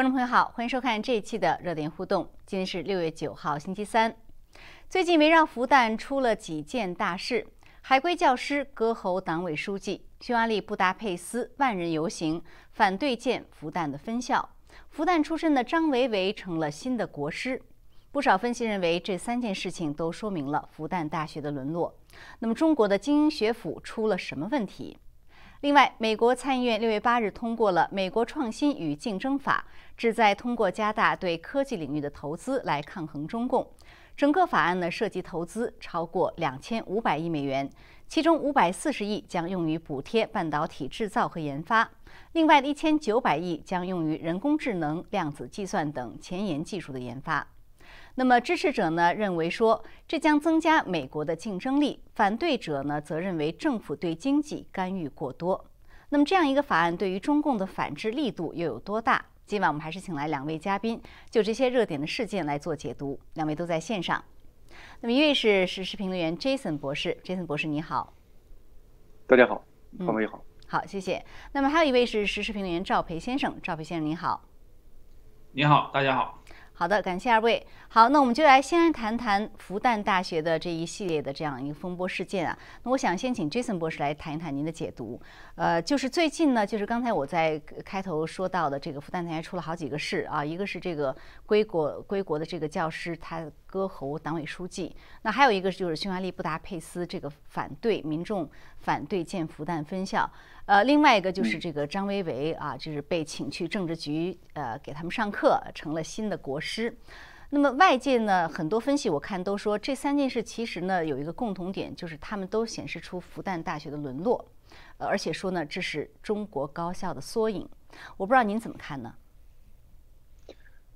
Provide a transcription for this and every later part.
观众朋友好，欢迎收看这一期的热点互动。今天是六月九号，星期三。最近围绕复旦出了几件大事：海归教师割喉党委书记，匈牙利布达佩斯万人游行反对建复旦的分校，复旦出身的张维为成了新的国师。不少分析认为，这三件事情都说明了复旦大学的沦落。那么，中国的精英学府出了什么问题？另外，美国参议院六月八日通过了《美国创新与竞争法》，旨在通过加大对科技领域的投资来抗衡中共。整个法案呢涉及投资超过两千五百亿美元，其中五百四十亿将用于补贴半导体制造和研发，另外的一千九百亿将用于人工智能、量子计算等前沿技术的研发。那么支持者呢认为说这将增加美国的竞争力，反对者呢则认为政府对经济干预过多。那么这样一个法案对于中共的反制力度又有多大？今晚我们还是请来两位嘉宾就这些热点的事件来做解读。两位都在线上。那么一位是时事评论员 Jason 博士，Jason 博士你好。大家好，方位好。好，谢谢。那么还有一位是时事评论员赵培先生，赵培先生你好。你好，大家好。好的，感谢二位。好，那我们就来先来谈谈复旦大学的这一系列的这样一个风波事件啊。那我想先请 Jason 博士来谈一谈您的解读。呃，就是最近呢，就是刚才我在开头说到的这个复旦大学出了好几个事啊，一个是这个归国归国的这个教师他割喉党委书记，那还有一个就是匈牙利布达佩斯这个反对民众反对建复旦分校。呃，另外一个就是这个张维为啊，就是被请去政治局呃给他们上课，成了新的国师。那么外界呢很多分析，我看都说这三件事其实呢有一个共同点，就是他们都显示出复旦大学的沦落，呃，而且说呢这是中国高校的缩影。我不知道您怎么看呢？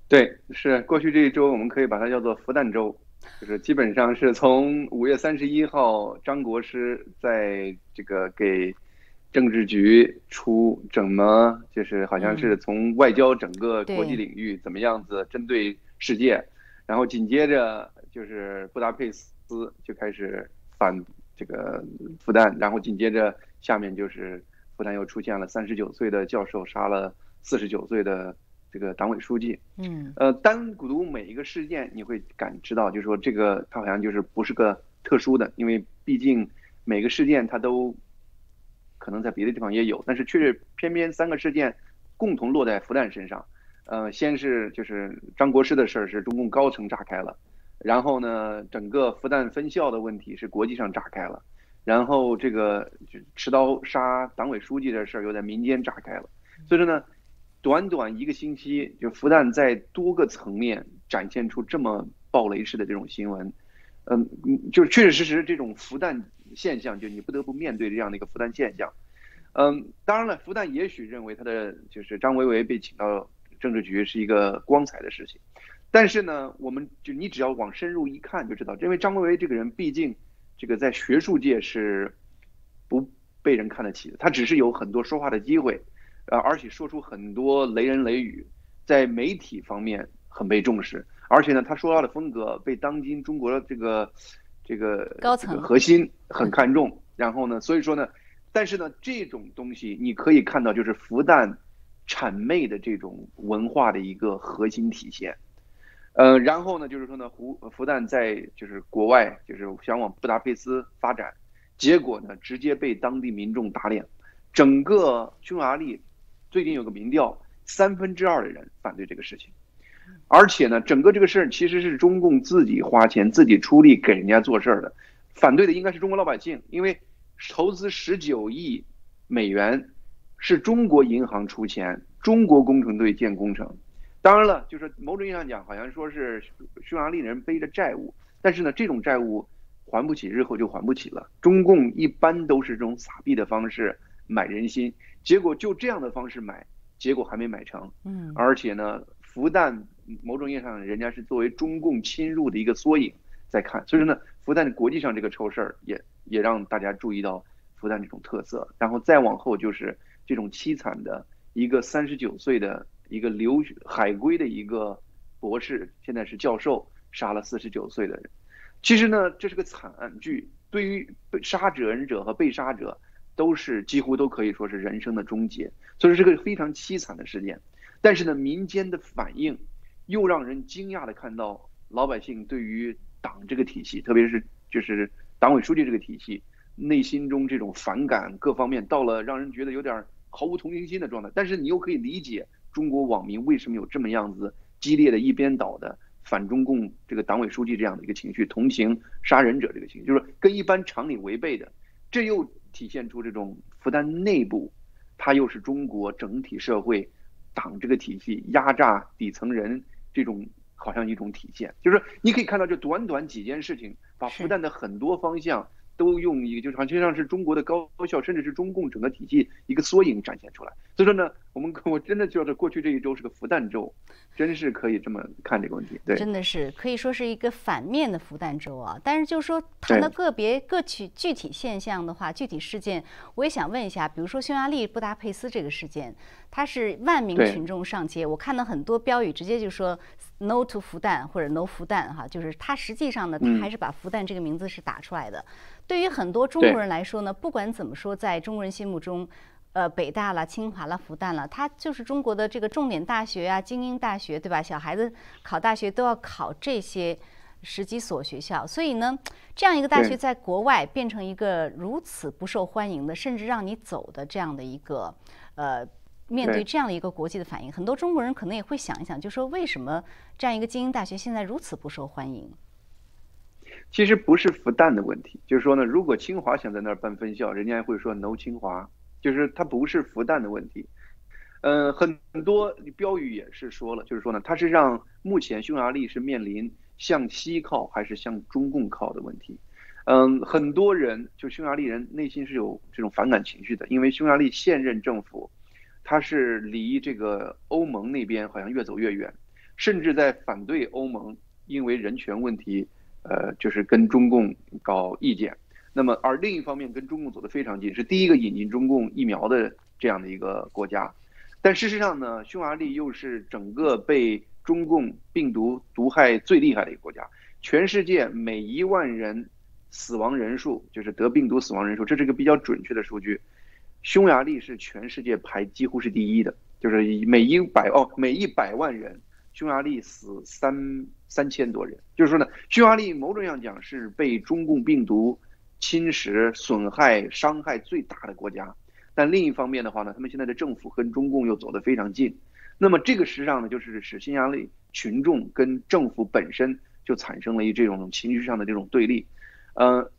对，是过去这一周我们可以把它叫做复旦周，就是基本上是从五月三十一号张国师在这个给。政治局出怎么就是好像是从外交整个国际领域怎么样子针对世界，然后紧接着就是布达佩斯就开始反这个复旦，然后紧接着下面就是复旦又出现了三十九岁的教授杀了四十九岁的这个党委书记。嗯，呃，单独每一个事件，你会感知到，就是说这个它好像就是不是个特殊的，因为毕竟每个事件它都。可能在别的地方也有，但是却是偏偏三个事件共同落在复旦身上。呃，先是就是张国师的事儿是中共高层炸开了，然后呢，整个复旦分校的问题是国际上炸开了，然后这个持刀杀党委书记的事儿又在民间炸开了。所以说呢，短短一个星期，就复旦在多个层面展现出这么暴雷式的这种新闻，嗯，就是确确实实这种复旦。现象就你不得不面对这样的一个复旦现象，嗯，当然了，复旦也许认为他的就是张维为被请到政治局是一个光彩的事情，但是呢，我们就你只要往深入一看就知道，因为张维为这个人毕竟这个在学术界是不被人看得起的，他只是有很多说话的机会，呃，而且说出很多雷人雷语，在媒体方面很被重视，而且呢，他说话的风格被当今中国的这个。这个高层核心 很看重，然后呢，所以说呢，但是呢，这种东西你可以看到，就是复旦谄媚的这种文化的一个核心体现。呃，然后呢，就是说呢，复复旦在就是国外就是想往布达佩斯发展，结果呢，直接被当地民众打脸。整个匈牙利最近有个民调，三分之二的人反对这个事情。而且呢，整个这个事儿其实是中共自己花钱、自己出力给人家做事儿的，反对的应该是中国老百姓，因为投资十九亿美元是中国银行出钱，中国工程队建工程。当然了，就是某种意义上讲，好像说是匈牙利人背着债务，但是呢，这种债务还不起，日后就还不起了。中共一般都是这种撒币的方式买人心，结果就这样的方式买，结果还没买成。嗯，而且呢，复旦。某种意义上，人家是作为中共侵入的一个缩影在看，所以说呢，复旦国际上这个臭事儿也也让大家注意到复旦这种特色，然后再往后就是这种凄惨的一个三十九岁的一个留学海归的一个博士，现在是教授，杀了四十九岁的人。其实呢，这是个惨剧，对于被杀者人者和被杀者，都是几乎都可以说是人生的终结，所以说是个非常凄惨的事件。但是呢，民间的反应又让人惊讶的看到老百姓对于党这个体系，特别是就是党委书记这个体系，内心中这种反感各方面到了让人觉得有点毫无同情心的状态。但是你又可以理解中国网民为什么有这么样子激烈的一边倒的反中共这个党委书记这样的一个情绪，同情杀人者这个情绪，就是跟一般常理违背的。这又体现出这种复旦内部，它又是中国整体社会党这个体系压榨底层人这种好像一种体现。就是你可以看到，这短短几件事情，把复旦的很多方向都用一个，就是好像像是中国的高校，甚至是中共整个体系一个缩影展现出来。所以说呢，我们 我真的觉得过去这一周是个复旦周。真是可以这么看这个问题，对，真的是可以说是一个反面的复旦周啊。但是就是说谈到个别个体具体现象的话，具体事件，我也想问一下，比如说匈牙利布达佩斯这个事件，它是万名群众上街，我看到很多标语直接就说 “No to 复旦”或者 “No 复旦”哈，就是它实际上呢，它还是把复旦这个名字是打出来的。对于很多中国人来说呢，不管怎么说，在中国人心目中。呃，北大了、清华了、复旦了，它就是中国的这个重点大学啊，精英大学，对吧？小孩子考大学都要考这些十几所学校，所以呢，这样一个大学在国外变成一个如此不受欢迎的，甚至让你走的这样的一个，呃，面对这样的一个国际的反应，很多中国人可能也会想一想，就说为什么这样一个精英大学现在如此不受欢迎？其实不是复旦的问题，就是说呢，如果清华想在那儿办分校，人家会说 no 清华。就是它不是复旦的问题，嗯，很多标语也是说了，就是说呢，它是让目前匈牙利是面临向西靠还是向中共靠的问题，嗯，很多人就匈牙利人内心是有这种反感情绪的，因为匈牙利现任政府，它是离这个欧盟那边好像越走越远，甚至在反对欧盟，因为人权问题，呃，就是跟中共搞意见。那么，而另一方面跟中共走得非常近，是第一个引进中共疫苗的这样的一个国家。但事实上呢，匈牙利又是整个被中共病毒毒害最厉害的一个国家。全世界每一万人死亡人数，就是得病毒死亡人数，这是一个比较准确的数据。匈牙利是全世界排几乎是第一的，就是每一百哦每一百万人，匈牙利死三三千多人。就是说呢，匈牙利某种上讲是被中共病毒。侵蚀、损害、伤害最大的国家，但另一方面的话呢，他们现在的政府跟中共又走得非常近，那么这个实际上呢，就是使匈牙利群众跟政府本身就产生了一这种情绪上的这种对立，呃，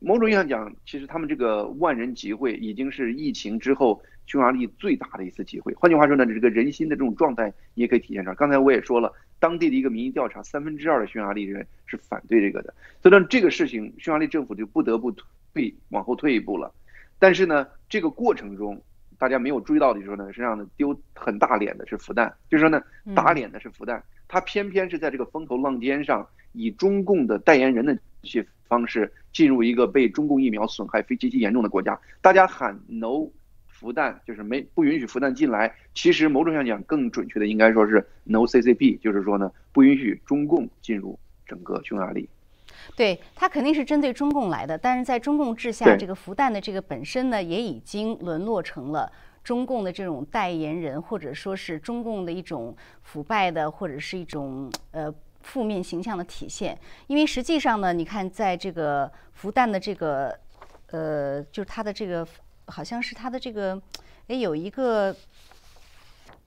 某种意义上讲，其实他们这个万人集会已经是疫情之后匈牙利最大的一次集会。换句话说呢，这个人心的这种状态你也可以体现出来。刚才我也说了。当地的一个民意调查，三分之二的匈牙利人是反对这个的，所以呢，这个事情匈牙利政府就不得不退往后退一步了。但是呢，这个过程中大家没有注意到的时候呢，实际上呢丢很大脸的是复旦，就是说呢打脸的是复旦，他偏偏是在这个风头浪尖上，以中共的代言人的一些方式进入一个被中共疫苗损害非极其严重的国家，大家喊 no。复旦就是没不允许复旦进来，其实某种上讲更准确的应该说是 no CCP，就是说呢不允许中共进入整个匈牙利。对他肯定是针对中共来的，但是在中共治下，这个复旦的这个本身呢也已经沦落成了中共的这种代言人，或者说是中共的一种腐败的或者是一种呃负面形象的体现。因为实际上呢，你看在这个复旦的这个呃，就是他的这个。好像是他的这个，哎，有一个，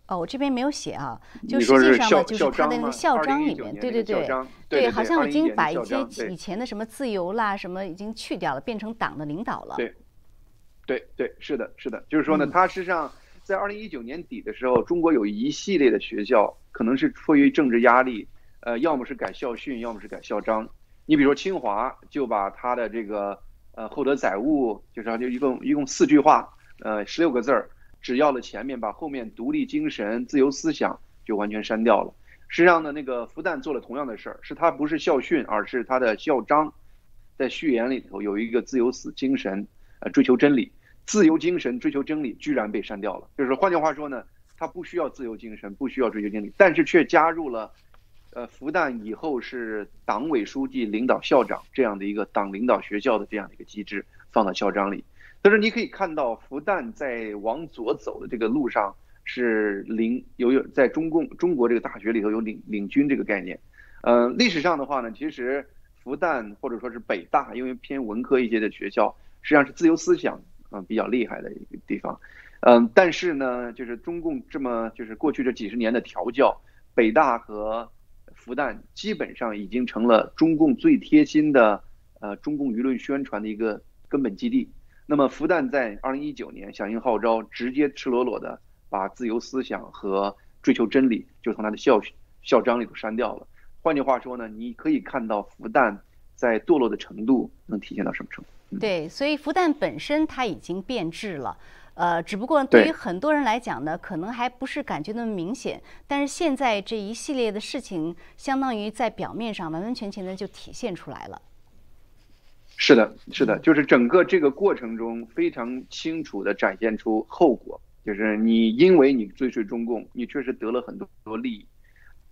哦，我这边没有写啊，就实际上呢，就是他的那个校章里面，对对对，对，好像已经把一些以前的什么自由啦什么已经去掉了，变成党的领导了。对，对对，是的，是的，就是说呢，他实际上在二零一九年底的时候，中国有一系列的学校可能是出于政治压力，呃，要么是改校训，要么是改校章。你比如说清华就把他的这个。呃，厚德载物就是就一共一共四句话，呃，十六个字儿，只要了前面，把后面独立精神、自由思想就完全删掉了。实际上呢，那个复旦做了同样的事儿，是他不是校训，而是他的校章，在序言里头有一个自由死精神，呃，追求真理，自由精神追求真理居然被删掉了。就是换句话说呢，他不需要自由精神，不需要追求真理，但是却加入了。呃，复旦以后是党委书记领导校长这样的一个党领导学校的这样的一个机制放到校章里，但是你可以看到复旦在往左走的这个路上，是领有有在中共中国这个大学里头有领领军这个概念。呃，历史上的话呢，其实复旦或者说是北大，因为偏文科一些的学校，实际上是自由思想嗯比较厉害的一个地方。嗯，但是呢，就是中共这么就是过去这几十年的调教，北大和复旦基本上已经成了中共最贴心的呃中共舆论宣传的一个根本基地。那么复旦在二零一九年响应号召，直接赤裸裸的把自由思想和追求真理就从他的校校章里头删掉了。换句话说呢，你可以看到复旦在堕落的程度能体现到什么程度？对，所以复旦本身它已经变质了。呃，只不过对于很多人来讲呢，可能还不是感觉那么明显。但是现在这一系列的事情，相当于在表面上完完全全的就体现出来了。是的，是的，就是整个这个过程中非常清楚的展现出后果，就是你因为你追随中共，你确实得了很多多利益，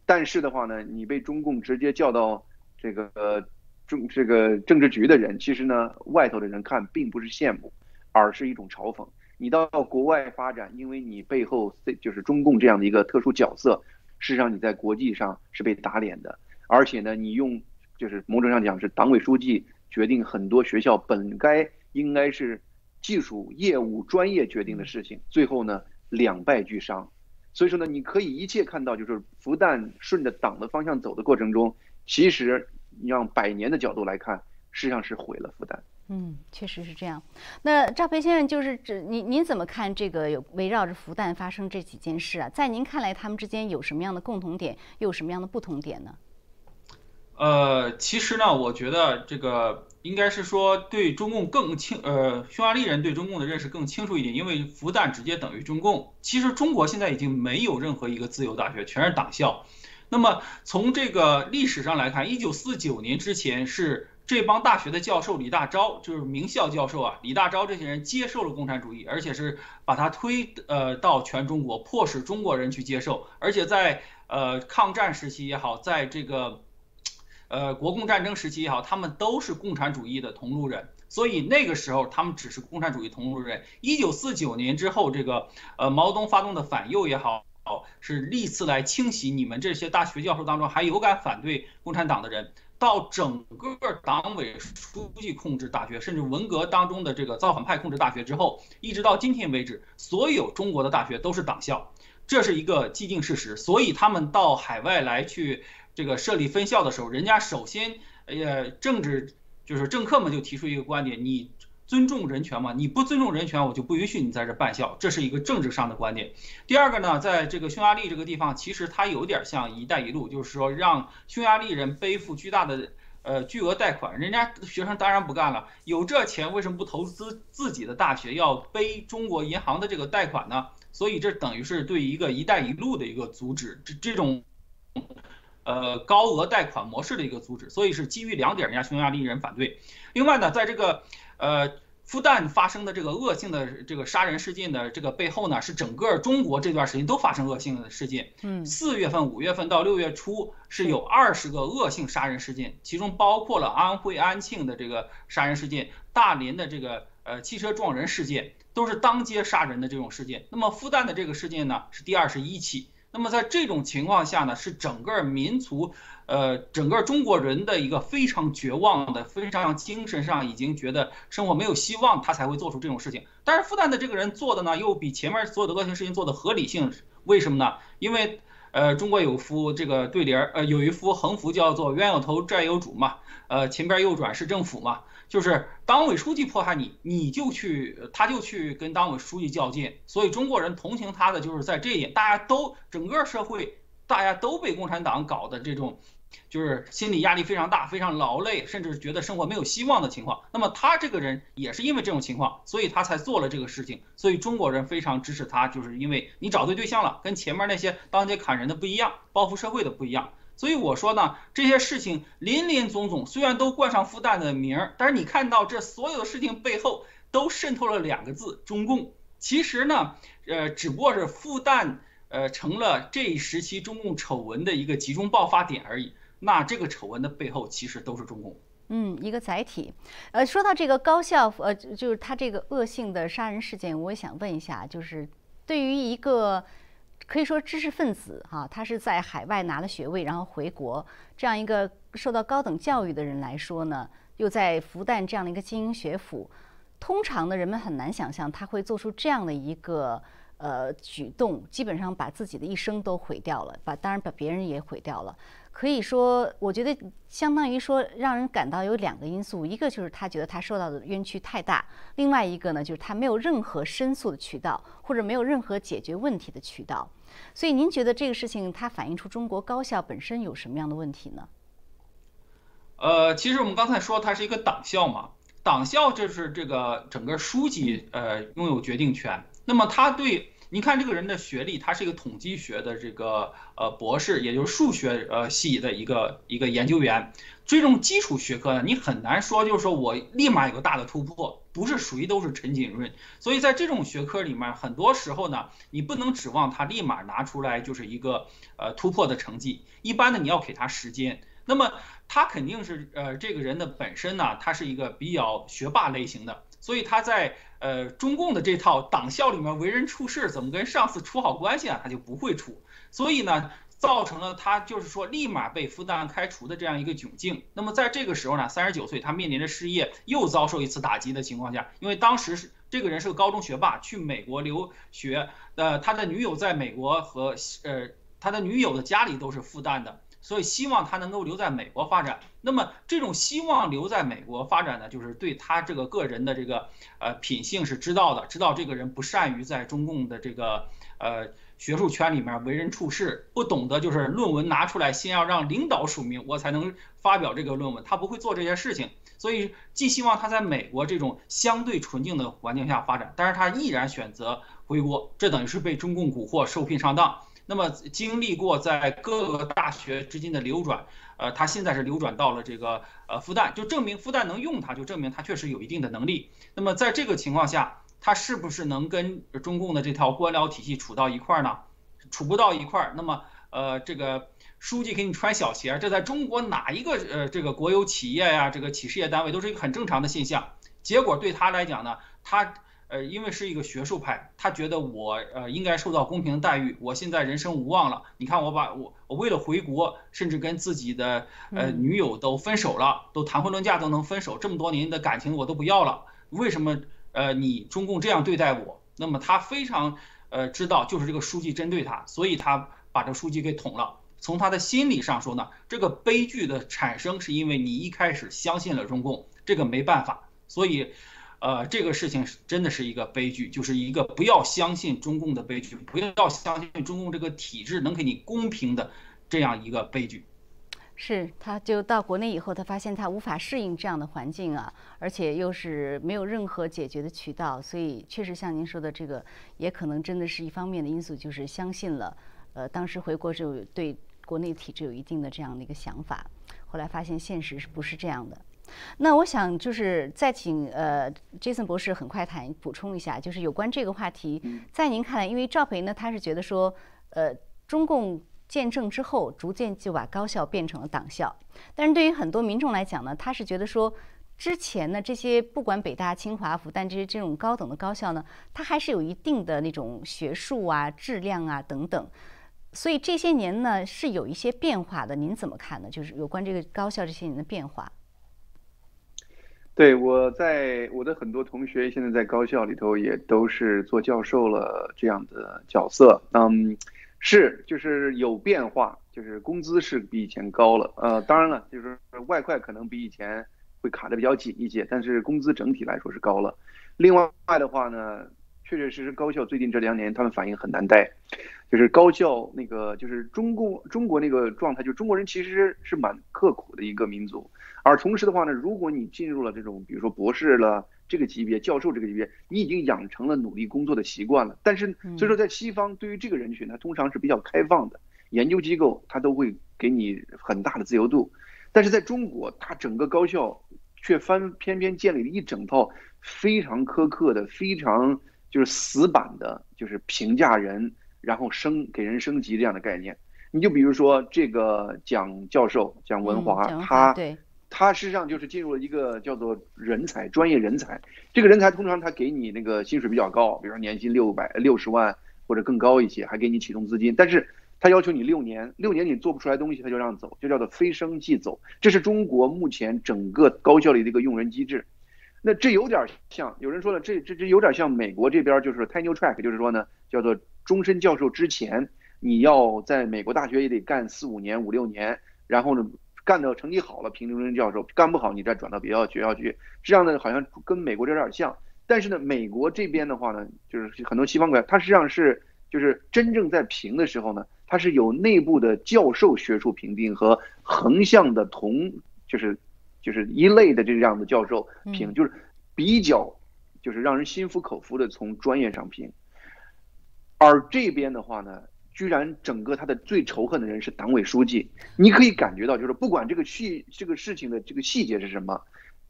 但是的话呢，你被中共直接叫到这个政这个政治局的人，其实呢，外头的人看并不是羡慕，而是一种嘲讽。你到国外发展，因为你背后就是中共这样的一个特殊角色，事实上你在国际上是被打脸的。而且呢，你用就是某种上讲是党委书记决定很多学校本该应该是技术业务专业决定的事情，最后呢两败俱伤。所以说呢，你可以一切看到，就是复旦顺着党的方向走的过程中，其实你让百年的角度来看，实际上是毁了复旦。嗯，确实是这样。那赵培先生，就是这您您怎么看这个有围绕着复旦发生这几件事啊？在您看来，他们之间有什么样的共同点，又有什么样的不同点呢？呃，其实呢，我觉得这个应该是说对中共更清，呃，匈牙利人对中共的认识更清楚一点，因为复旦直接等于中共。其实中国现在已经没有任何一个自由大学，全是党校。那么从这个历史上来看，一九四九年之前是。这帮大学的教授李大钊就是名校教授啊，李大钊这些人接受了共产主义，而且是把他推呃到全中国，迫使中国人去接受。而且在呃抗战时期也好，在这个呃国共战争时期也好，他们都是共产主义的同路人。所以那个时候他们只是共产主义同路人。一九四九年之后，这个呃毛泽东发动的反右也好，是历次来清洗你们这些大学教授当中还有敢反对共产党的人。到整个党委书记控制大学，甚至文革当中的这个造反派控制大学之后，一直到今天为止，所有中国的大学都是党校，这是一个既定事实。所以他们到海外来去这个设立分校的时候，人家首先，呃，政治就是政客们就提出一个观点，你。尊重人权嘛？你不尊重人权，我就不允许你在这办校，这是一个政治上的观点。第二个呢，在这个匈牙利这个地方，其实它有点像“一带一路”，就是说让匈牙利人背负巨大的呃巨额贷款，人家学生当然不干了，有这钱为什么不投资自己的大学，要背中国银行的这个贷款呢？所以这等于是对一个“一带一路”的一个阻止，这这种呃高额贷款模式的一个阻止。所以是基于两点，人家匈牙利人反对。另外呢，在这个呃，复旦发生的这个恶性的这个杀人事件的这个背后呢，是整个中国这段时间都发生恶性的事件。嗯，四月份、五月份到六月初是有二十个恶性杀人事件，其中包括了安徽安庆的这个杀人事件，大连的这个呃汽车撞人事件，都是当街杀人的这种事件。那么复旦的这个事件呢，是第二十一起。那么在这种情况下呢，是整个民族。呃，整个中国人的一个非常绝望的、非常精神上已经觉得生活没有希望，他才会做出这种事情。但是复旦的这个人做的呢，又比前面所有的恶性事情做的合理性。为什么呢？因为呃，中国有幅这个对联儿，呃，有一幅横幅叫做“冤有头，债有主”嘛，呃，前边右转是政府嘛，就是党委书记迫害你，你就去，他就去跟党委书记较劲。所以中国人同情他的就是在这一点，大家都整个社会大家都被共产党搞的这种。就是心理压力非常大，非常劳累，甚至觉得生活没有希望的情况。那么他这个人也是因为这种情况，所以他才做了这个事情。所以中国人非常支持他，就是因为你找对对象了，跟前面那些当街砍人的不一样，报复社会的不一样。所以我说呢，这些事情林林总总，虽然都冠上复旦的名儿，但是你看到这所有的事情背后都渗透了两个字：中共。其实呢，呃，只不过是复旦。呃，成了这一时期中共丑闻的一个集中爆发点而已。那这个丑闻的背后，其实都是中共。嗯，一个载体。呃，说到这个高校，呃，就是他这个恶性的杀人事件，我也想问一下，就是对于一个可以说知识分子哈，他是在海外拿了学位，然后回国，这样一个受到高等教育的人来说呢，又在复旦这样的一个精英学府，通常的人们很难想象他会做出这样的一个呃举动，基本上把自己的一生都毁掉了，把当然把别人也毁掉了。可以说，我觉得相当于说，让人感到有两个因素，一个就是他觉得他受到的冤屈太大，另外一个呢，就是他没有任何申诉的渠道，或者没有任何解决问题的渠道。所以，您觉得这个事情它反映出中国高校本身有什么样的问题呢？呃，其实我们刚才说它是一个党校嘛，党校就是这个整个书记呃拥有决定权，那么他对。你看这个人的学历，他是一个统计学的这个呃博士，也就是数学呃系的一个一个研究员。这种基础学科呢，你很难说就是说我立马有个大的突破，不是谁都是陈景润。所以在这种学科里面，很多时候呢，你不能指望他立马拿出来就是一个呃突破的成绩。一般的你要给他时间。那么他肯定是呃这个人的本身呢，他是一个比较学霸类型的。所以他在呃中共的这套党校里面为人处事，怎么跟上司处好关系啊？他就不会处，所以呢，造成了他就是说立马被复旦开除的这样一个窘境。那么在这个时候呢，三十九岁，他面临着失业，又遭受一次打击的情况下，因为当时是这个人是个高中学霸，去美国留学，呃，他的女友在美国和呃他的女友的家里都是复旦的。所以希望他能够留在美国发展。那么这种希望留在美国发展呢，就是对他这个个人的这个呃品性是知道的，知道这个人不善于在中共的这个呃学术圈里面为人处事，不懂得就是论文拿出来先要让领导署名，我才能发表这个论文，他不会做这些事情。所以寄希望他在美国这种相对纯净的环境下发展，但是他毅然选择回国，这等于是被中共蛊惑受聘上当。那么经历过在各个大学之间的流转，呃，他现在是流转到了这个呃复旦，就证明复旦能用他，就证明他确实有一定的能力。那么在这个情况下，他是不是能跟中共的这套官僚体系处到一块儿呢？处不到一块儿，那么呃，这个书记给你穿小鞋，这在中国哪一个呃这个国有企业呀，这个企事业单位都是一个很正常的现象。结果对他来讲呢，他。呃，因为是一个学术派，他觉得我呃应该受到公平的待遇。我现在人生无望了，你看我把我我为了回国，甚至跟自己的呃女友都分手了，都谈婚论嫁都能分手，这么多年的感情我都不要了。为什么呃你中共这样对待我？那么他非常呃知道就是这个书记针对他，所以他把这书记给捅了。从他的心理上说呢，这个悲剧的产生是因为你一开始相信了中共，这个没办法，所以。呃，这个事情是真的是一个悲剧，就是一个不要相信中共的悲剧，不要相信中共这个体制能给你公平的这样一个悲剧。是，他就到国内以后，他发现他无法适应这样的环境啊，而且又是没有任何解决的渠道，所以确实像您说的这个，也可能真的是一方面的因素，就是相信了，呃，当时回国之后对国内体制有一定的这样的一个想法，后来发现现实是不是这样的。那我想就是再请呃，Jason 博士很快谈补充一下，就是有关这个话题，在您看来，因为赵培呢，他是觉得说，呃，中共建政之后，逐渐就把高校变成了党校，但是对于很多民众来讲呢，他是觉得说，之前呢这些不管北大、清华、复旦这些这种高等的高校呢，它还是有一定的那种学术啊、质量啊等等，所以这些年呢是有一些变化的，您怎么看呢？就是有关这个高校这些年的变化。对，我在我的很多同学现在在高校里头也都是做教授了这样的角色，嗯，是就是有变化，就是工资是比以前高了，呃，当然了，就是外快可能比以前会卡的比较紧一些，但是工资整体来说是高了。另外的话呢，确确实实高校最近这两年他们反应很难待，就是高校那个就是中共中国那个状态，就中国人其实是蛮刻苦的一个民族。而同时的话呢，如果你进入了这种，比如说博士了这个级别、教授这个级别，你已经养成了努力工作的习惯了。但是，所以说在西方，对于这个人群，他通常是比较开放的，研究机构他都会给你很大的自由度。但是在中国，他整个高校却翻偏偏建立了一整套非常苛刻的、非常就是死板的，就是评价人，然后升给人升级这样的概念。你就比如说这个蒋教授蒋文华，他。他实际上就是进入了一个叫做人才专业人才，这个人才通常他给你那个薪水比较高，比如说年薪六百六十万或者更高一些，还给你启动资金，但是他要求你六年，六年你做不出来东西，他就让走，就叫做非升即走。这是中国目前整个高校里的一个用人机制。那这有点像，有人说了，这这这有点像美国这边就是 tenure track，就是说呢，叫做终身教授之前你要在美国大学也得干四五年、五六年，然后呢干到成绩好了评终身教授，干不好你再转到别的学校去，这样呢好像跟美国这有点像。但是呢，美国这边的话呢，就是很多西方国家，它实际上是就是真正在评的时候呢，它是有内部的教授学术评定和横向的同就是就是一类的这样的教授评，就是比较就是让人心服口服的从专业上评。而这边的话呢，居然整个他的最仇恨的人是党委书记，你可以感觉到，就是不管这个细这个事情的这个细节是什么。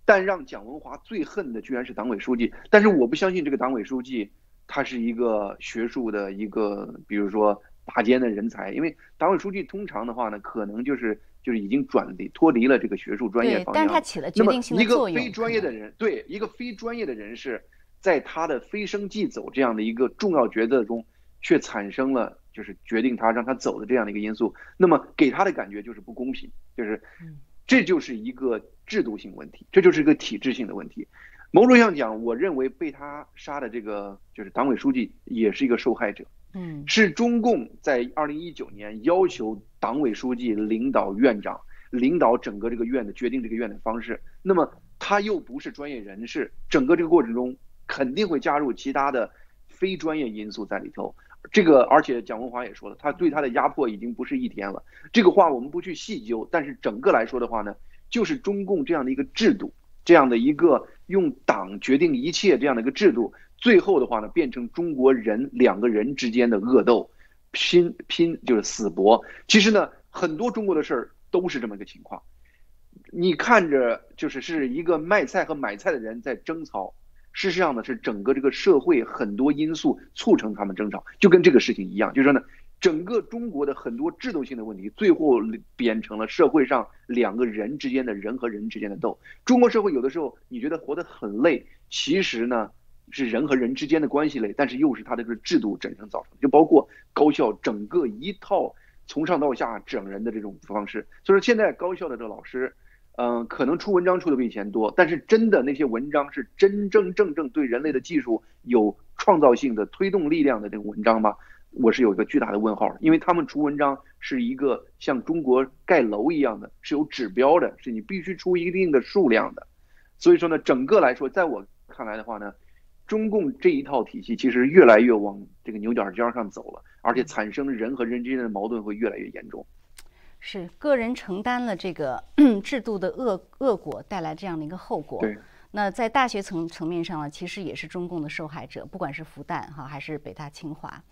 但让蒋文华最恨的居然是党委书记，但是我不相信这个党委书记他是一个学术的一个，比如说拔尖的人才，因为党委书记通常的话呢，可能就是就是已经转离脱离了这个学术专业方向。但是他起了决定性的作用。一个非专业的人，对一个非专业的人士，在他的非升即走这样的一个重要抉择中，却产生了就是决定他让他走的这样的一个因素，那么给他的感觉就是不公平，就是这就是一个。制度性问题，这就是一个体制性的问题。某种意义上讲，我认为被他杀的这个就是党委书记，也是一个受害者。嗯，是中共在二零一九年要求党委书记领导院长，领导整个这个院的决定这个院的方式。那么他又不是专业人士，整个这个过程中肯定会加入其他的非专业因素在里头。这个而且蒋文华也说了，他对他的压迫已经不是一天了。这个话我们不去细究，但是整个来说的话呢。就是中共这样的一个制度，这样的一个用党决定一切这样的一个制度，最后的话呢，变成中国人两个人之间的恶斗，拼拼就是死搏。其实呢，很多中国的事儿都是这么个情况。你看着就是是一个卖菜和买菜的人在争吵，事实上呢是整个这个社会很多因素促成他们争吵，就跟这个事情一样，就是说呢。整个中国的很多制度性的问题，最后变成了社会上两个人之间的人和人之间的斗。中国社会有的时候你觉得活得很累，其实呢是人和人之间的关系累，但是又是他的这个制度整成造成的。就包括高校整个一套从上到下整人的这种方式。所以说现在高校的这个老师，嗯，可能出文章出的比以前多，但是真的那些文章是真真正正对人类的技术有创造性的推动力量的这个文章吗？我是有一个巨大的问号，因为他们出文章是一个像中国盖楼一样的，是有指标的，是你必须出一定的数量的。所以说呢，整个来说，在我看来的话呢，中共这一套体系其实越来越往这个牛角尖上走了，而且产生人和人之间的矛盾会越来越严重。是个人承担了这个 制度的恶恶果带来这样的一个后果。对。那在大学层层面上呢，其实也是中共的受害者，不管是复旦哈还是北大清华。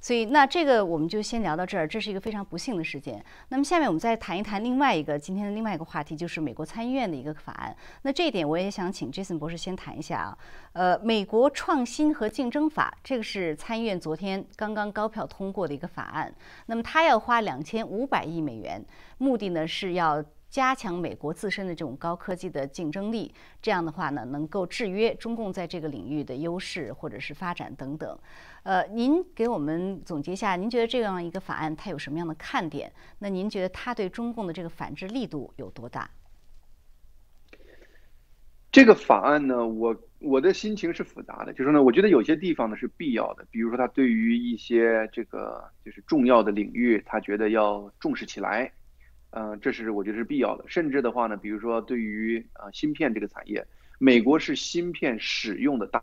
所以，那这个我们就先聊到这儿。这是一个非常不幸的事件。那么，下面我们再谈一谈另外一个今天的另外一个话题，就是美国参议院的一个法案。那这一点我也想请 Jason 博士先谈一下啊。呃，美国创新和竞争法，这个是参议院昨天刚刚高票通过的一个法案。那么，它要花两千五百亿美元，目的呢是要。加强美国自身的这种高科技的竞争力，这样的话呢，能够制约中共在这个领域的优势或者是发展等等。呃，您给我们总结一下，您觉得这样一个法案它有什么样的看点？那您觉得它对中共的这个反制力度有多大？这个法案呢，我我的心情是复杂的，就是呢，我觉得有些地方呢是必要的，比如说他对于一些这个就是重要的领域，他觉得要重视起来。嗯，这是我觉得是必要的。甚至的话呢，比如说对于啊芯片这个产业，美国是芯片使用的大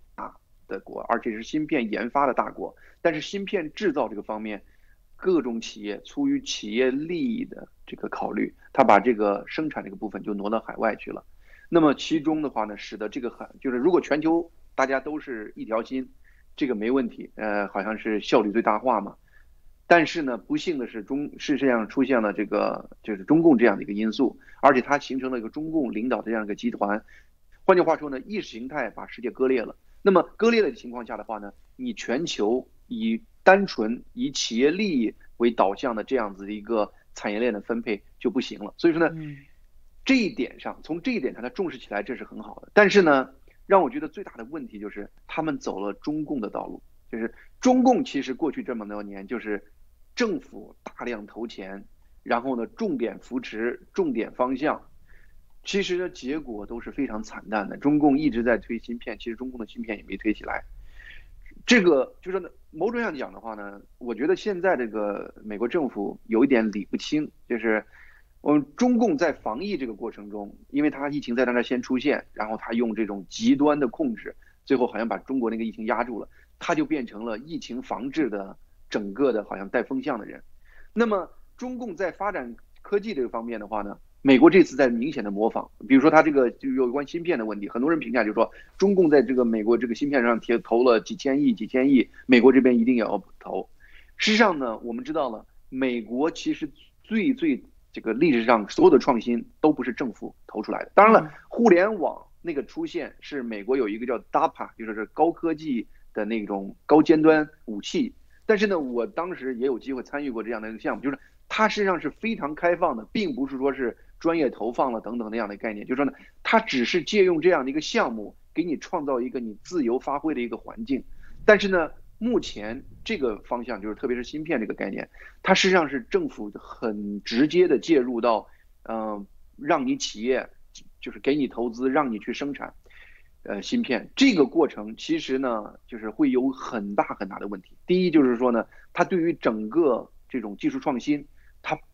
的国，而且是芯片研发的大国。但是芯片制造这个方面，各种企业出于企业利益的这个考虑，他把这个生产这个部分就挪到海外去了。那么其中的话呢，使得这个很就是如果全球大家都是一条心，这个没问题，呃，好像是效率最大化嘛。但是呢，不幸的是，中事实上出现了这个就是中共这样的一个因素，而且它形成了一个中共领导的这样一个集团。换句话说呢，意识形态把世界割裂了。那么割裂的情况下的话呢，你全球以单纯以企业利益为导向的这样子的一个产业链的分配就不行了。所以说呢，这一点上，从这一点上，他重视起来这是很好的。但是呢，让我觉得最大的问题就是他们走了中共的道路。就是中共其实过去这么多年就是政府大量投钱，然后呢重点扶持、重点方向，其实呢结果都是非常惨淡的。中共一直在推芯片，其实中共的芯片也没推起来。这个就是，某种意义上讲的话呢，我觉得现在这个美国政府有一点理不清，就是我们中共在防疫这个过程中，因为它疫情在那先出现，然后他用这种极端的控制，最后好像把中国那个疫情压住了，他就变成了疫情防治的整个的好像带风向的人。那么中共在发展科技这个方面的话呢？美国这次在明显的模仿，比如说它这个就有关芯片的问题，很多人评价就是说，中共在这个美国这个芯片上贴投了几千亿、几千亿，美国这边一定要投。事实上呢，我们知道了，美国其实最最这个历史上所有的创新都不是政府投出来的。当然了，互联网那个出现是美国有一个叫 DARPA，就说是高科技的那种高尖端武器。但是呢，我当时也有机会参与过这样的一个项目，就是它实际上是非常开放的，并不是说是。专业投放了等等那样的概念，就是说呢，它只是借用这样的一个项目，给你创造一个你自由发挥的一个环境。但是呢，目前这个方向就是，特别是芯片这个概念，它实际上是政府很直接的介入到，嗯，让你企业就是给你投资，让你去生产，呃，芯片这个过程其实呢，就是会有很大很大的问题。第一就是说呢，它对于整个这种技术创新，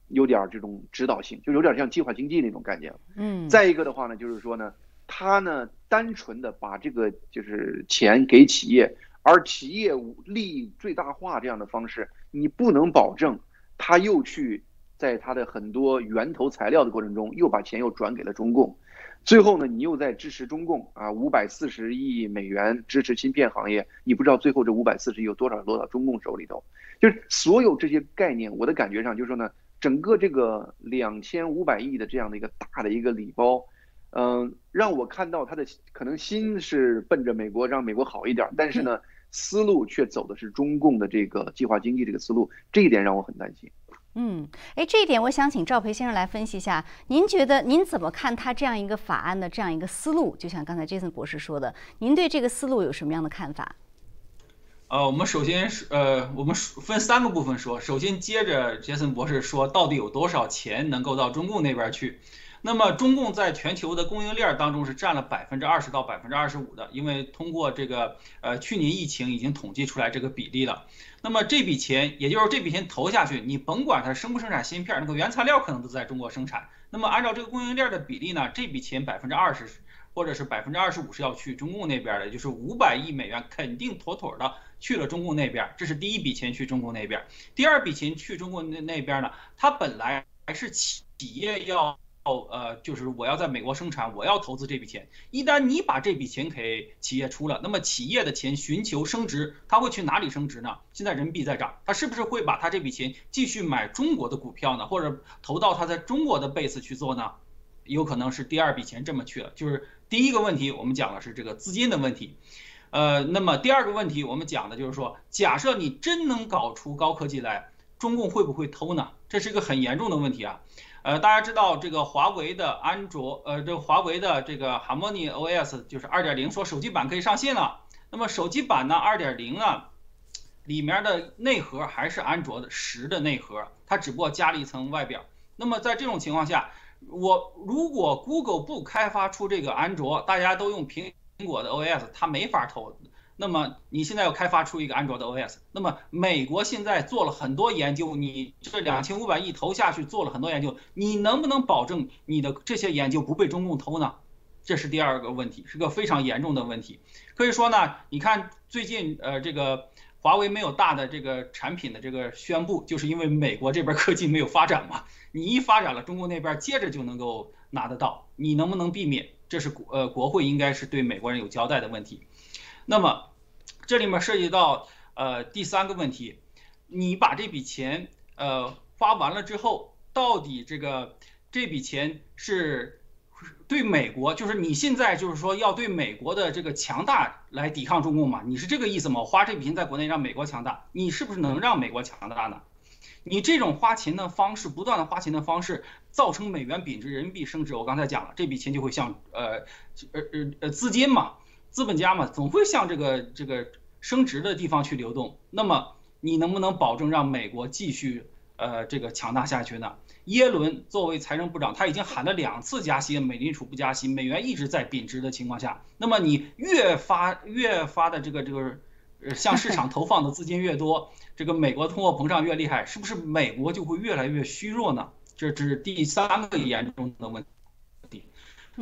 有点这种指导性，就有点像计划经济那种概念。嗯，再一个的话呢，就是说呢，他呢单纯的把这个就是钱给企业，而企业利益最大化这样的方式，你不能保证他又去在他的很多源头材料的过程中又把钱又转给了中共，最后呢，你又在支持中共啊，五百四十亿美元支持芯片行业，你不知道最后这五百四十亿有多少落到中共手里头，就是所有这些概念，我的感觉上就是说呢。整个这个两千五百亿的这样的一个大的一个礼包，嗯，让我看到他的可能心是奔着美国让美国好一点，但是呢，思路却走的是中共的这个计划经济这个思路，这一点让我很担心。嗯，哎，这一点我想请赵培先生来分析一下，您觉得您怎么看他这样一个法案的这样一个思路？就像刚才杰森博士说的，您对这个思路有什么样的看法？呃，我们首先是呃，我们分三个部分说。首先，接着杰森博士说，到底有多少钱能够到中共那边去？那么，中共在全球的供应链当中是占了百分之二十到百分之二十五的，因为通过这个呃去年疫情已经统计出来这个比例了。那么这笔钱，也就是这笔钱投下去，你甭管它生不生产芯片，那个原材料可能都在中国生产。那么按照这个供应链的比例呢，这笔钱百分之二十或者是百分之二十五是要去中共那边的，就是五百亿美元肯定妥妥的。去了中共那边，这是第一笔钱去中共那边。第二笔钱去中共那那边呢？它本来还是企业要呃，就是我要在美国生产，我要投资这笔钱。一旦你把这笔钱给企业出了，那么企业的钱寻求升值，它会去哪里升值呢？现在人民币在涨，它是不是会把它这笔钱继续买中国的股票呢？或者投到它在中国的 base 去做呢？有可能是第二笔钱这么去了。就是第一个问题，我们讲的是这个资金的问题。呃，那么第二个问题，我们讲的就是说，假设你真能搞出高科技来，中共会不会偷呢？这是一个很严重的问题啊。呃，大家知道这个华为的安卓，呃，这华为的这个 Harmony OS 就是二点零，说手机版可以上线了。那么手机版呢，二点零啊，里面的内核还是安卓的十的内核，它只不过加了一层外表。那么在这种情况下，我如果 Google 不开发出这个安卓，大家都用平。苹果的 OS 它没法投，那么你现在要开发出一个安卓的 OS，那么美国现在做了很多研究，你这两千五百亿投下去做了很多研究，你能不能保证你的这些研究不被中共偷呢？这是第二个问题，是个非常严重的问题。可以说呢，你看最近呃这个华为没有大的这个产品的这个宣布，就是因为美国这边科技没有发展嘛，你一发展了，中国那边接着就能够拿得到，你能不能避免？这是国呃国会应该是对美国人有交代的问题，那么这里面涉及到呃第三个问题，你把这笔钱呃花完了之后，到底这个这笔钱是对美国，就是你现在就是说要对美国的这个强大来抵抗中共嘛？你是这个意思吗？花这笔钱在国内让美国强大，你是不是能让美国强大呢？你这种花钱的方式，不断的花钱的方式，造成美元贬值，人民币升值。我刚才讲了，这笔钱就会向呃呃呃呃资金嘛，资本家嘛，总会向这个这个升值的地方去流动，那么你能不能保证让美国继续呃这个强大下去呢？耶伦作为财政部长，他已经喊了两次加息，美联储不加息，美元一直在贬值的情况下，那么你越发越发的这个这个，向市场投放的资金越多，这个美国通货膨胀越厉害，是不是美国就会越来越虚弱呢？这这是第三个严重的问题。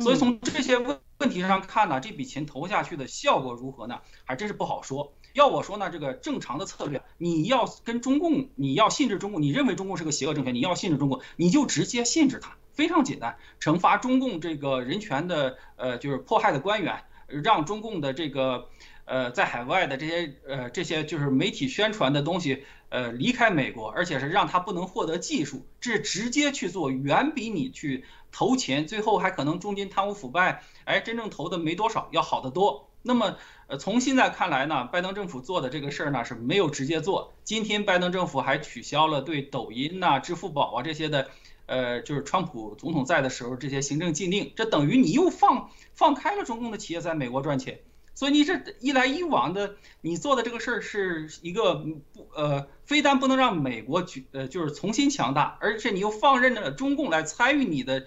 所以从这些问问题上看呢，这笔钱投下去的效果如何呢？还真是不好说。要我说呢，这个正常的策略，你要跟中共，你要限制中共，你认为中共是个邪恶政权，你要限制中共，你就直接限制它，非常简单，惩罚中共这个人权的，呃，就是迫害的官员，让中共的这个，呃，在海外的这些，呃，这些就是媒体宣传的东西，呃，离开美国，而且是让他不能获得技术，这直接去做，远比你去投钱，最后还可能中间贪污腐败，哎，真正投的没多少，要好得多。那么，呃，从现在看来呢，拜登政府做的这个事儿呢是没有直接做。今天拜登政府还取消了对抖音呐、支付宝啊这些的，呃，就是川普总统在的时候这些行政禁令，这等于你又放放开了中共的企业在美国赚钱。所以你这一来一往的，你做的这个事儿是一个不呃，非但不能让美国举呃就是重新强大，而且你又放任了中共来参与你的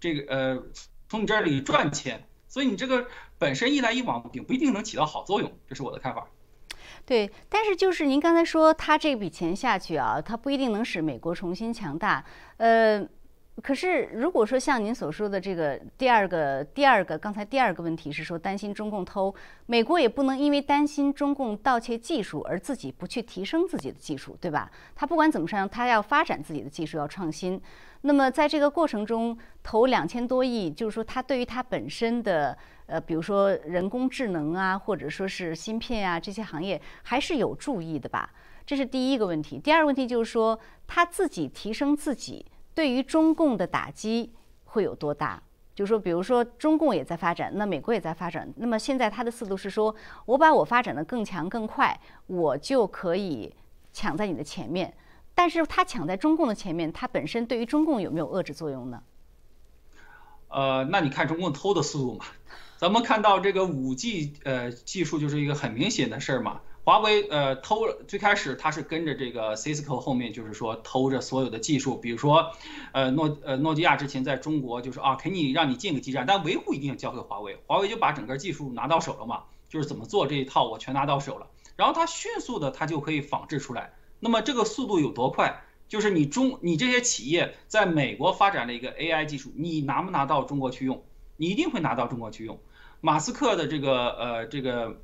这个呃从你这里赚钱。所以你这个本身一来一往，并不一定能起到好作用，这是我的看法。对，但是就是您刚才说，他这笔钱下去啊，他不一定能使美国重新强大。呃，可是如果说像您所说的这个第二个、第二个，刚才第二个问题是说担心中共偷，美国也不能因为担心中共盗窃技术而自己不去提升自己的技术，对吧？他不管怎么样，他要发展自己的技术，要创新。那么在这个过程中投两千多亿，就是说他对于它本身的呃，比如说人工智能啊，或者说是芯片啊这些行业还是有注意的吧？这是第一个问题。第二个问题就是说他自己提升自己，对于中共的打击会有多大？就说，比如说中共也在发展，那美国也在发展，那么现在它的思路是说，我把我发展的更强更快，我就可以抢在你的前面。但是它抢在中共的前面，它本身对于中共有没有遏制作用呢？呃，那你看中共偷的速度嘛，咱们看到这个五 G 呃技术就是一个很明显的事儿嘛。华为呃偷最开始它是跟着这个 Cisco 后面就是说偷着所有的技术，比如说呃诺呃诺基亚之前在中国就是啊，肯定让你建个基站，但维护一定要交给华为，华为就把整个技术拿到手了嘛，就是怎么做这一套我全拿到手了，然后它迅速的它就可以仿制出来。那么这个速度有多快？就是你中你这些企业在美国发展了一个 AI 技术，你拿不拿到中国去用？你一定会拿到中国去用。马斯克的这个呃这个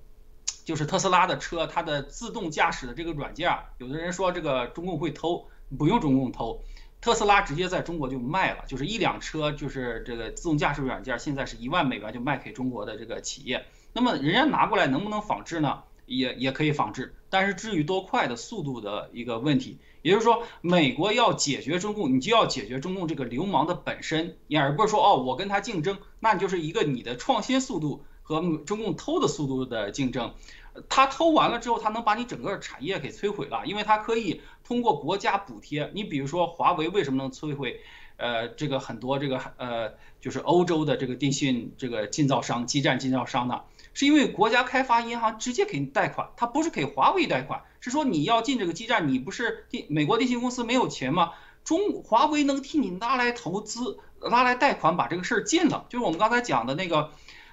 就是特斯拉的车，它的自动驾驶的这个软件，有的人说这个中共会偷，不用中共偷，特斯拉直接在中国就卖了，就是一辆车就是这个自动驾驶软件，现在是一万美元就卖给中国的这个企业。那么人家拿过来能不能仿制呢？也也可以仿制，但是至于多快的速度的一个问题，也就是说，美国要解决中共，你就要解决中共这个流氓的本身，你而不是说哦，我跟他竞争，那你就是一个你的创新速度和中共偷的速度的竞争。他偷完了之后，他能把你整个产业给摧毁了，因为他可以通过国家补贴。你比如说华为为什么能摧毁？呃，这个很多这个呃，就是欧洲的这个电信这个建造商、基站建造商呢？是因为国家开发银行直接给你贷款，它不是给华为贷款，是说你要进这个基站，你不是电美国电信公司没有钱吗？中华为能替你拉来投资，拉来贷款把这个事儿进了，就是我们刚才讲的那个，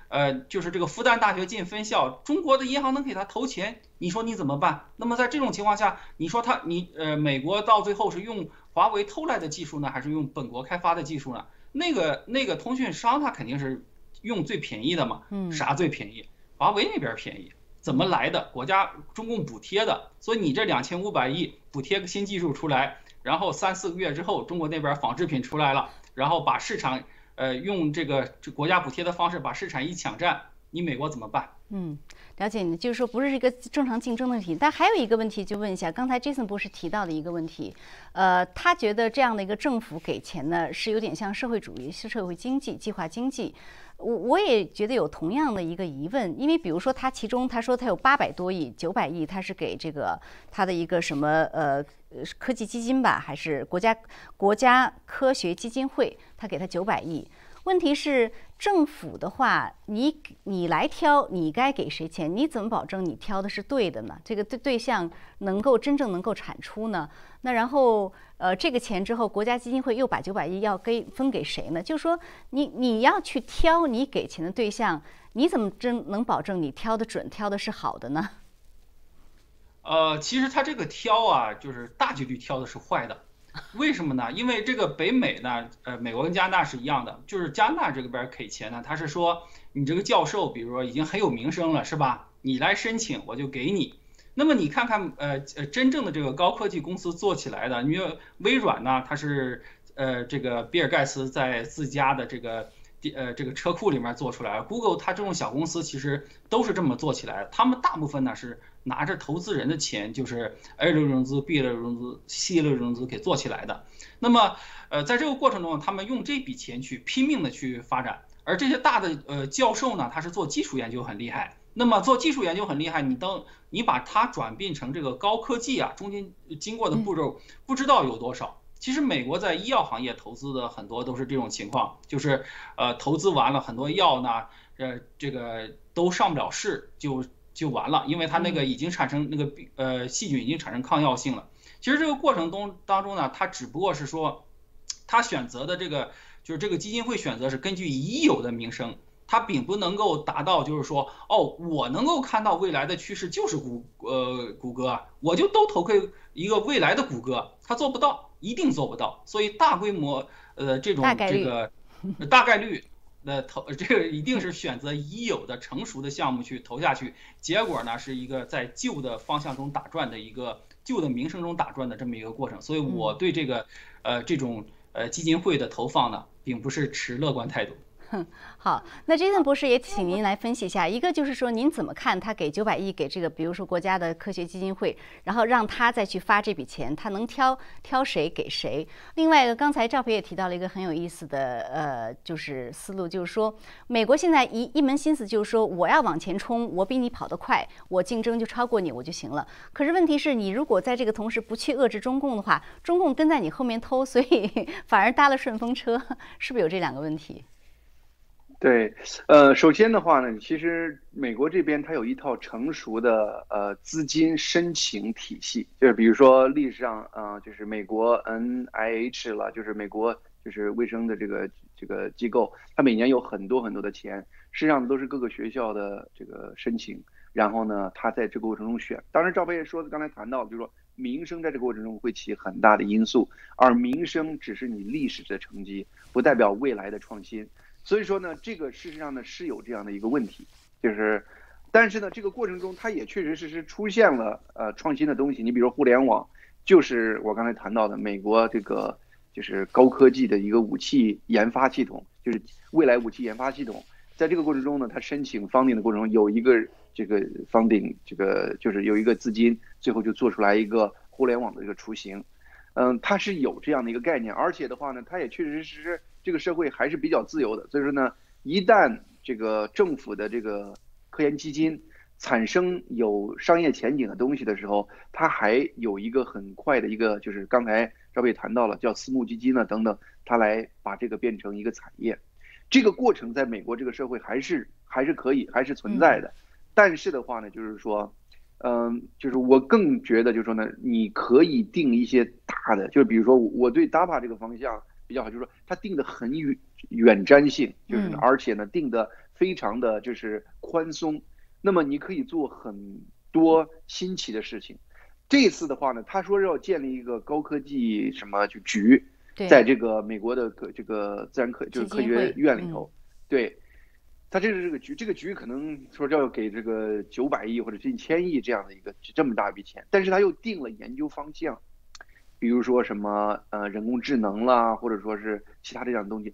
呃，就是这个复旦大学进分校，中国的银行能给他投钱，你说你怎么办？那么在这种情况下，你说他你呃美国到最后是用华为偷来的技术呢，还是用本国开发的技术呢？那个那个通讯商他肯定是用最便宜的嘛，嗯，啥最便宜？华为那边便宜，怎么来的？国家中共补贴的，所以你这两千五百亿补贴个新技术出来，然后三四个月之后，中国那边仿制品出来了，然后把市场，呃，用这个国家补贴的方式把市场一抢占，你美国怎么办？嗯，了解你，就是说不是一个正常竞争的问题。但还有一个问题，就问一下，刚才 Jason 博士提到的一个问题，呃，他觉得这样的一个政府给钱呢，是有点像社会主义、社会经济、计划经济。我我也觉得有同样的一个疑问，因为比如说他其中他说他有八百多亿、九百亿，他是给这个他的一个什么呃科技基金吧，还是国家国家科学基金会，他给他九百亿。问题是政府的话，你你来挑，你该给谁钱？你怎么保证你挑的是对的呢？这个对对象能够真正能够产出呢？那然后呃，这个钱之后，国家基金会又把九百亿要给分给谁呢？就是说你你要去挑你给钱的对象，你怎么真能保证你挑的准，挑的是好的呢？呃，其实他这个挑啊，就是大几率挑的是坏的。为什么呢？因为这个北美呢，呃，美国跟加拿大是一样的，就是加拿大这边给钱呢，他是说你这个教授，比如说已经很有名声了，是吧？你来申请，我就给你。那么你看看，呃呃，真正的这个高科技公司做起来的，因为微软呢，它是呃这个比尔盖茨在自家的这个呃这个车库里面做出来，Google 它这种小公司其实都是这么做起来的，他们大部分呢是。拿着投资人的钱，就是 A 轮融资、B 轮融资、C 轮融资给做起来的。那么，呃，在这个过程中，他们用这笔钱去拼命的去发展。而这些大的呃教授呢，他是做技术研究很厉害。那么做技术研究很厉害，你当你把它转变成这个高科技啊，中间经过的步骤不知道有多少。其实美国在医药行业投资的很多都是这种情况，就是呃投资完了很多药呢，呃这个都上不了市就。就完了，因为它那个已经产生那个呃细菌已经产生抗药性了。其实这个过程中当中呢，它只不过是说，它选择的这个就是这个基金会选择是根据已有的名声，它并不能够达到就是说哦，我能够看到未来的趋势就是谷呃谷歌，我就都投给一个未来的谷歌，它做不到，一定做不到。所以大规模呃这种这个大概率。那投这个一定是选择已有的成熟的项目去投下去，结果呢是一个在旧的方向中打转的一个旧的名声中打转的这么一个过程，所以我对这个呃这种呃基金会的投放呢，并不是持乐观态度。好，那 Jason 博士也请您来分析一下，一个就是说您怎么看他给九百亿给这个，比如说国家的科学基金会，然后让他再去发这笔钱，他能挑挑谁给谁？另外一个，刚才赵培也提到了一个很有意思的呃，就是思路，就是说美国现在一一门心思就是说我要往前冲，我比你跑得快，我竞争就超过你我就行了。可是问题是你如果在这个同时不去遏制中共的话，中共跟在你后面偷，所以 反而搭了顺风车，是不是有这两个问题？对，呃，首先的话呢，其实美国这边它有一套成熟的呃资金申请体系，就是比如说历史上，呃，就是美国 NIH 了，就是美国就是卫生的这个这个机构，它每年有很多很多的钱，实际上都是各个学校的这个申请，然后呢，它在这个过程中选。当然，赵飞也说的刚才谈到，就是说民生在这个过程中会起很大的因素，而民生只是你历史的成绩，不代表未来的创新。所以说呢，这个事实上呢是有这样的一个问题，就是，但是呢，这个过程中它也确确实实出现了呃创新的东西。你比如说互联网，就是我刚才谈到的美国这个就是高科技的一个武器研发系统，就是未来武器研发系统。在这个过程中呢，它申请 funding 的过程中有一个这个 funding 这个就是有一个资金，最后就做出来一个互联网的一个雏形。嗯，它是有这样的一个概念，而且的话呢，它也确确实实。这个社会还是比较自由的，所以说呢，一旦这个政府的这个科研基金产生有商业前景的东西的时候，它还有一个很快的一个，就是刚才赵伟谈到了叫私募基金呢等等，它来把这个变成一个产业。这个过程在美国这个社会还是还是可以还是存在的，但是的话呢，就是说，嗯，就是我更觉得就是说呢，你可以定一些大的，就是比如说我对 DAPA 这个方向。比较好，就是说它定的很远远瞻性，就是而且呢定的非常的就是宽松，那么你可以做很多新奇的事情。这次的话呢，他说要建立一个高科技什么就局，在这个美国的科这个自然科就是科学院里头，对，他这是这个局，这个局可能说要给这个九百亿或者近千亿这样的一个这么大一笔钱，但是他又定了研究方向。比如说什么呃人工智能啦，或者说是其他这样的东西，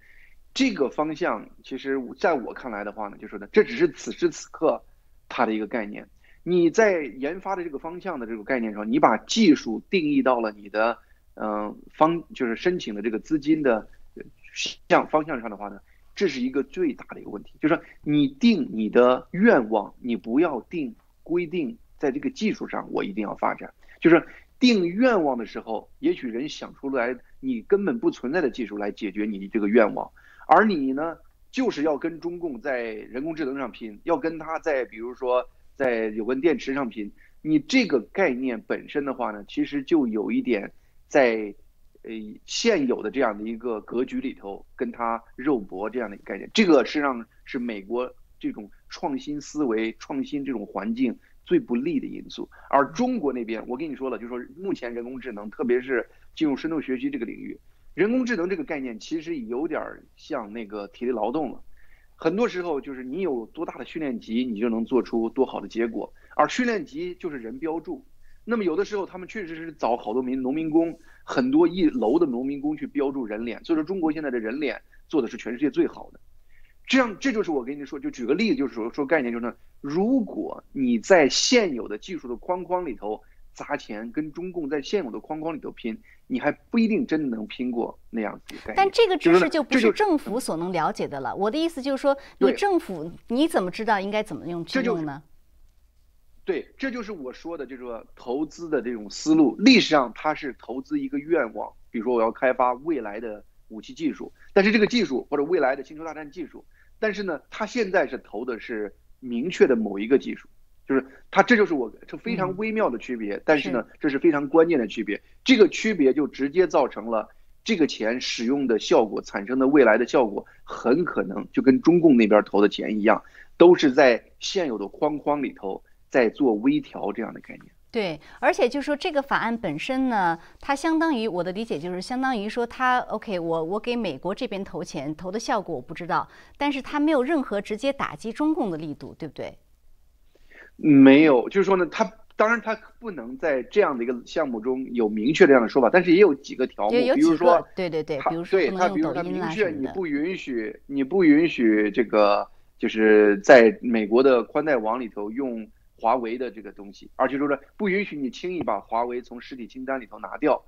这个方向其实在我看来的话呢，就是呢，这只是此时此刻它的一个概念。你在研发的这个方向的这个概念上，你把技术定义到了你的嗯方就是申请的这个资金的向方向上的话呢，这是一个最大的一个问题，就是说你定你的愿望，你不要定规定在这个技术上我一定要发展，就是。定愿望的时候，也许人想出来你根本不存在的技术来解决你这个愿望，而你呢，就是要跟中共在人工智能上拼，要跟他在比如说在有关电池上拼。你这个概念本身的话呢，其实就有一点在呃现有的这样的一个格局里头跟他肉搏这样的一个概念。这个实际上是美国这种创新思维、创新这种环境最不利的因素。而中国那边，我跟你说了，就是说目前人工智能，特别是进入深度学习这个领域，人工智能这个概念其实有点像那个体力劳动了。很多时候就是你有多大的训练集，你就能做出多好的结果。而训练集就是人标注，那么有的时候他们确实是找好多民农民工，很多一楼的农民工去标注人脸，所以说中国现在的人脸做的是全世界最好的。这样，这就是我跟你说，就举个例子，就是说说概念，就是如果你在现有的技术的框框里头砸钱，跟中共在现有的框框里头拼，你还不一定真的能拼过那样子。但这个知识就不是政府所能了解的了。我的意思就是说，你政府你怎么知道应该怎么用去用呢？对，这就是我说的，就是说投资的这种思路。历史上它是投资一个愿望，比如说我要开发未来的武器技术，但是这个技术或者未来的星球大战技术，但是呢，他现在是投的是明确的某一个技术，就是他这就是我这非常微妙的区别。但是呢，这是非常关键的区别。这个区别就直接造成了这个钱使用的效果产生的未来的效果，很可能就跟中共那边投的钱一样，都是在现有的框框里头。在做微调这样的概念，对，而且就是说这个法案本身呢，它相当于我的理解就是相当于说它 OK，我我给美国这边投钱投的效果我不知道，但是它没有任何直接打击中共的力度，对不对？没有，就是说呢，它当然它不能在这样的一个项目中有明确这样的说法，但是也有几个条目，比如说对对对，比如说对它，比如它明确你不允许你不允许这个就是在美国的宽带网里头用。华为的这个东西，而且说呢，不允许你轻易把华为从实体清单里头拿掉。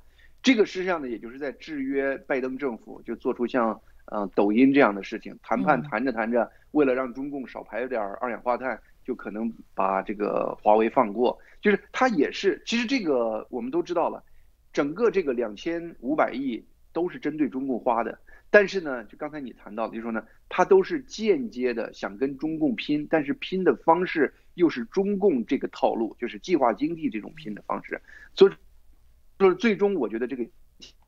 这个实际上呢，也就是在制约拜登政府，就做出像嗯抖音这样的事情。谈判谈着谈着，为了让中共少排点二氧化碳，就可能把这个华为放过。就是它也是，其实这个我们都知道了，整个这个两千五百亿都是针对中共花的。但是呢，就刚才你谈到的，就说呢，它都是间接的想跟中共拼，但是拼的方式又是中共这个套路，就是计划经济这种拼的方式，所以，就是最终我觉得这个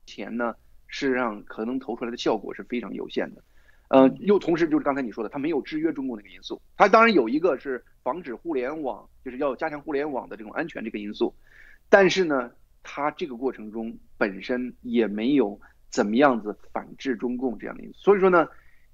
钱呢，事实上可能投出来的效果是非常有限的，呃，又同时就是刚才你说的，它没有制约中共那个因素，它当然有一个是防止互联网，就是要加强互联网的这种安全这个因素，但是呢，它这个过程中本身也没有。怎么样子反制中共这样的因素？所以说呢，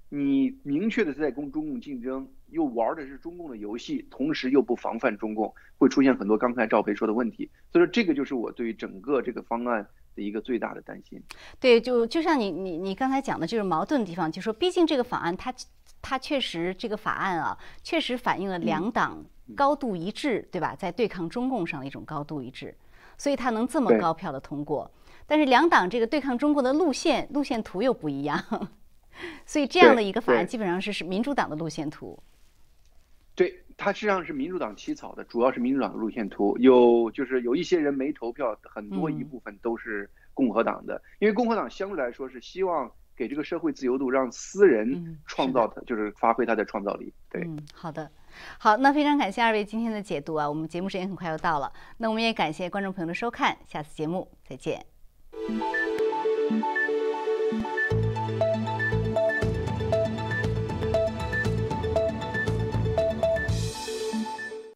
你明确的是在跟中共竞争，又玩的是中共的游戏，同时又不防范中共，会出现很多刚才赵培说的问题。所以说这个就是我对于整个这个方案的一个最大的担心。对，就就像你你你刚才讲的就是矛盾的地方，就说毕竟这个法案它它确实这个法案啊，确实反映了两党高度一致，对吧？在对抗中共上的一种高度一致，所以它能这么高票的通过。但是两党这个对抗中共的路线路线图又不一样，所以这样的一个法案基本上是是民主党的路线图。对，它实际上是民主党起草的，主要是民主党的路线图。有就是有一些人没投票，很多一部分都是共和党的，因为共和党相对来说是希望给这个社会自由度，让私人创造的，就是发挥他的创造力。对，嗯，好的，好，那非常感谢二位今天的解读啊，我们节目时间很快又到了，那我们也感谢观众朋友的收看，下次节目再见。